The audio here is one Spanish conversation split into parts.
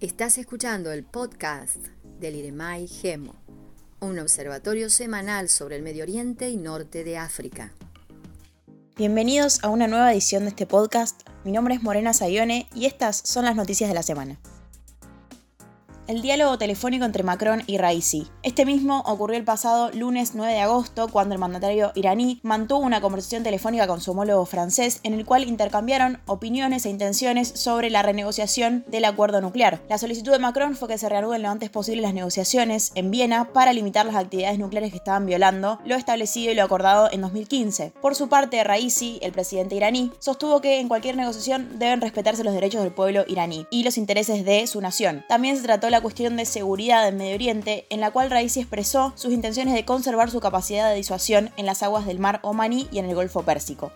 Estás escuchando el podcast del IREMAI GEMO, un observatorio semanal sobre el Medio Oriente y Norte de África. Bienvenidos a una nueva edición de este podcast. Mi nombre es Morena Sayone y estas son las noticias de la semana el diálogo telefónico entre Macron y Raisi. Este mismo ocurrió el pasado lunes 9 de agosto, cuando el mandatario iraní mantuvo una conversación telefónica con su homólogo francés, en el cual intercambiaron opiniones e intenciones sobre la renegociación del acuerdo nuclear. La solicitud de Macron fue que se reanuden lo antes posible las negociaciones en Viena para limitar las actividades nucleares que estaban violando lo establecido y lo acordado en 2015. Por su parte, Raisi, el presidente iraní, sostuvo que en cualquier negociación deben respetarse los derechos del pueblo iraní y los intereses de su nación. También se trató la cuestión de seguridad en Medio Oriente, en la cual Raisi expresó sus intenciones de conservar su capacidad de disuasión en las aguas del mar Omaní y en el Golfo Pérsico.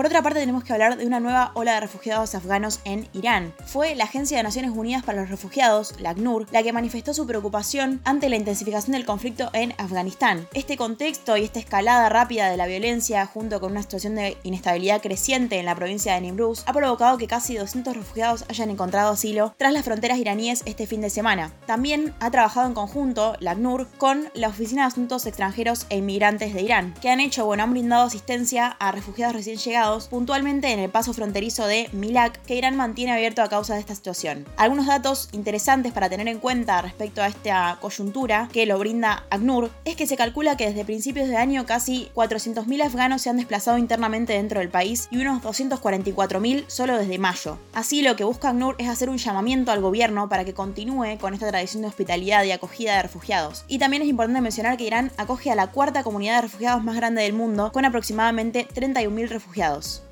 Por otra parte, tenemos que hablar de una nueva ola de refugiados afganos en Irán. Fue la Agencia de Naciones Unidas para los Refugiados, la ACNUR, la que manifestó su preocupación ante la intensificación del conflicto en Afganistán. Este contexto y esta escalada rápida de la violencia, junto con una situación de inestabilidad creciente en la provincia de Nimruz, ha provocado que casi 200 refugiados hayan encontrado asilo tras las fronteras iraníes este fin de semana. También ha trabajado en conjunto la ACNUR con la Oficina de Asuntos Extranjeros e Inmigrantes de Irán, que han hecho, bueno, han brindado asistencia a refugiados recién llegados puntualmente en el paso fronterizo de Milak, que Irán mantiene abierto a causa de esta situación. Algunos datos interesantes para tener en cuenta respecto a esta coyuntura que lo brinda ACNUR es que se calcula que desde principios de año casi 400.000 afganos se han desplazado internamente dentro del país y unos 244.000 solo desde mayo. Así lo que busca ACNUR es hacer un llamamiento al gobierno para que continúe con esta tradición de hospitalidad y acogida de refugiados. Y también es importante mencionar que Irán acoge a la cuarta comunidad de refugiados más grande del mundo con aproximadamente 31.000 refugiados. house.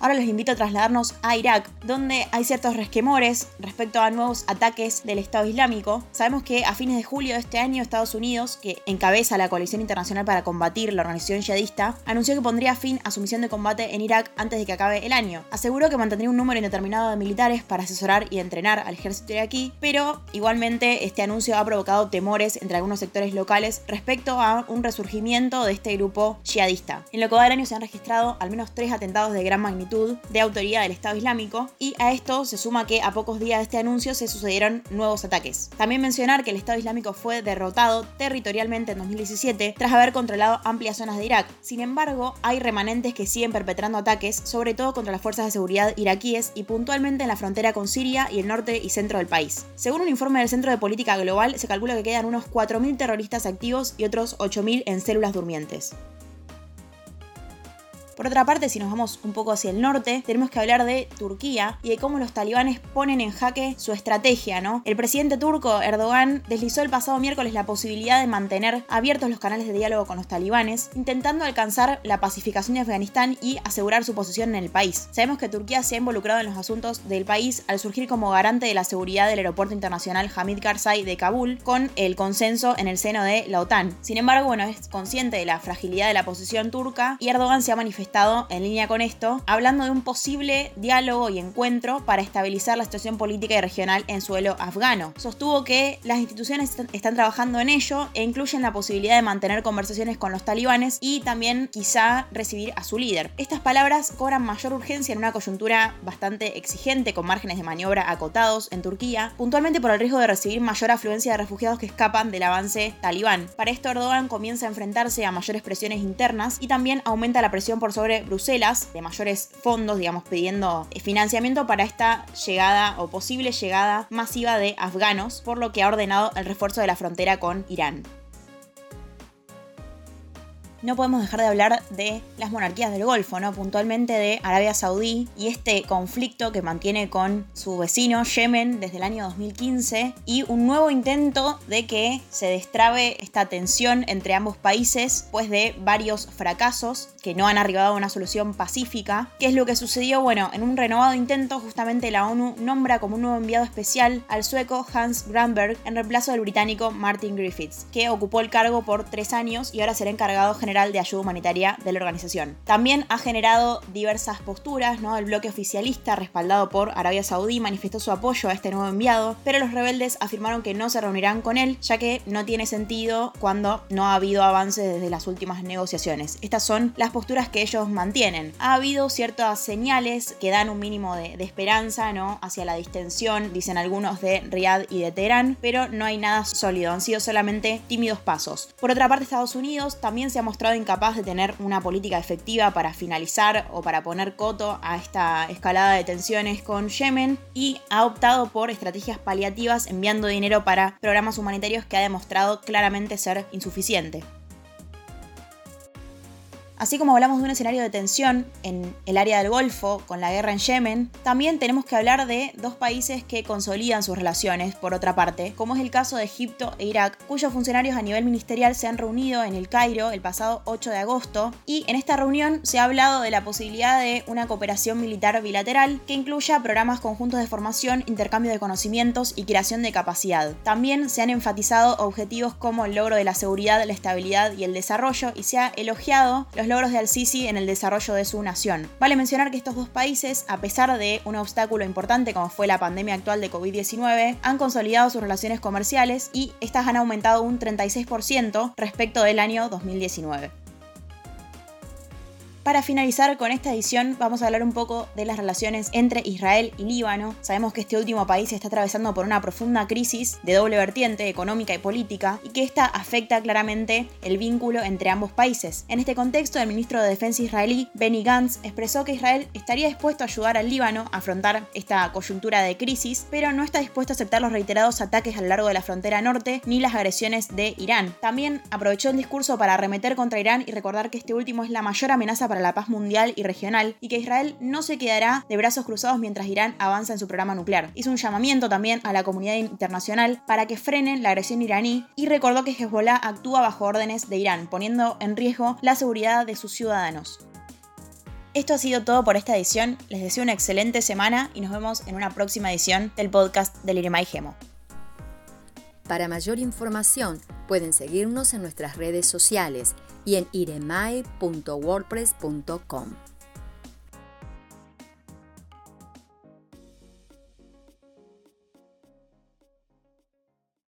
Ahora los invito a trasladarnos a Irak, donde hay ciertos resquemores respecto a nuevos ataques del Estado Islámico. Sabemos que a fines de julio de este año Estados Unidos, que encabeza la coalición internacional para combatir la organización yihadista, anunció que pondría fin a su misión de combate en Irak antes de que acabe el año. Aseguró que mantendría un número indeterminado de militares para asesorar y entrenar al ejército iraquí, pero igualmente este anuncio ha provocado temores entre algunos sectores locales respecto a un resurgimiento de este grupo yihadista. En lo que va del año se han registrado al menos tres atentados de gran magnitud de autoridad del Estado Islámico y a esto se suma que a pocos días de este anuncio se sucedieron nuevos ataques. También mencionar que el Estado Islámico fue derrotado territorialmente en 2017 tras haber controlado amplias zonas de Irak. Sin embargo, hay remanentes que siguen perpetrando ataques, sobre todo contra las fuerzas de seguridad iraquíes y puntualmente en la frontera con Siria y el norte y centro del país. Según un informe del Centro de Política Global, se calcula que quedan unos 4.000 terroristas activos y otros 8.000 en células durmientes. Por otra parte, si nos vamos un poco hacia el norte, tenemos que hablar de Turquía y de cómo los talibanes ponen en jaque su estrategia, ¿no? El presidente turco Erdogan deslizó el pasado miércoles la posibilidad de mantener abiertos los canales de diálogo con los talibanes, intentando alcanzar la pacificación de Afganistán y asegurar su posición en el país. Sabemos que Turquía se ha involucrado en los asuntos del país al surgir como garante de la seguridad del aeropuerto internacional Hamid Karzai de Kabul, con el consenso en el seno de la OTAN. Sin embargo, bueno, es consciente de la fragilidad de la posición turca y Erdogan se ha manifestado estado en línea con esto, hablando de un posible diálogo y encuentro para estabilizar la situación política y regional en suelo afgano. Sostuvo que las instituciones están trabajando en ello e incluyen la posibilidad de mantener conversaciones con los talibanes y también quizá recibir a su líder. Estas palabras cobran mayor urgencia en una coyuntura bastante exigente con márgenes de maniobra acotados en Turquía, puntualmente por el riesgo de recibir mayor afluencia de refugiados que escapan del avance talibán. Para esto Erdogan comienza a enfrentarse a mayores presiones internas y también aumenta la presión por sobre Bruselas de mayores fondos, digamos, pidiendo financiamiento para esta llegada o posible llegada masiva de afganos, por lo que ha ordenado el refuerzo de la frontera con Irán no podemos dejar de hablar de las monarquías del Golfo, ¿no? Puntualmente de Arabia Saudí y este conflicto que mantiene con su vecino Yemen desde el año 2015 y un nuevo intento de que se destrabe esta tensión entre ambos países, pues de varios fracasos que no han arribado a una solución pacífica. ¿Qué es lo que sucedió? Bueno, en un renovado intento, justamente la ONU nombra como un nuevo enviado especial al sueco Hans Granberg en reemplazo del británico Martin Griffiths, que ocupó el cargo por tres años y ahora será encargado general de ayuda humanitaria de la organización. También ha generado diversas posturas, ¿no? El bloque oficialista, respaldado por Arabia Saudí, manifestó su apoyo a este nuevo enviado, pero los rebeldes afirmaron que no se reunirán con él, ya que no tiene sentido cuando no ha habido avances desde las últimas negociaciones. Estas son las posturas que ellos mantienen. Ha habido ciertas señales que dan un mínimo de, esperanza, ¿no? Hacia la distensión, dicen algunos de Riyadh y de Teherán, pero no hay nada sólido, han sido solamente tímidos pasos. Por otra parte, Estados Unidos también se ha mostrado incapaz de tener una política efectiva para finalizar o para poner coto a esta escalada de tensiones con Yemen y ha optado por estrategias paliativas enviando dinero para programas humanitarios que ha demostrado claramente ser insuficiente. Así como hablamos de un escenario de tensión en el área del Golfo con la guerra en Yemen, también tenemos que hablar de dos países que consolidan sus relaciones, por otra parte, como es el caso de Egipto e Irak, cuyos funcionarios a nivel ministerial se han reunido en el Cairo el pasado 8 de agosto y en esta reunión se ha hablado de la posibilidad de una cooperación militar bilateral que incluya programas conjuntos de formación, intercambio de conocimientos y creación de capacidad. También se han enfatizado objetivos como el logro de la seguridad, la estabilidad y el desarrollo y se ha elogiado los logros de Al-Sisi en el desarrollo de su nación. Vale mencionar que estos dos países, a pesar de un obstáculo importante como fue la pandemia actual de COVID-19, han consolidado sus relaciones comerciales y estas han aumentado un 36% respecto del año 2019. Para finalizar con esta edición vamos a hablar un poco de las relaciones entre Israel y Líbano. Sabemos que este último país está atravesando por una profunda crisis de doble vertiente económica y política y que esta afecta claramente el vínculo entre ambos países. En este contexto, el ministro de Defensa israelí, Benny Gantz, expresó que Israel estaría dispuesto a ayudar al Líbano a afrontar esta coyuntura de crisis, pero no está dispuesto a aceptar los reiterados ataques a lo largo de la frontera norte ni las agresiones de Irán. También aprovechó el discurso para arremeter contra Irán y recordar que este último es la mayor amenaza para la paz mundial y regional y que Israel no se quedará de brazos cruzados mientras Irán avanza en su programa nuclear. Hizo un llamamiento también a la comunidad internacional para que frenen la agresión iraní y recordó que Hezbollah actúa bajo órdenes de Irán, poniendo en riesgo la seguridad de sus ciudadanos. Esto ha sido todo por esta edición. Les deseo una excelente semana y nos vemos en una próxima edición del podcast del Iremai Gemo. Para mayor información pueden seguirnos en nuestras redes sociales y en iremai.wordpress.com.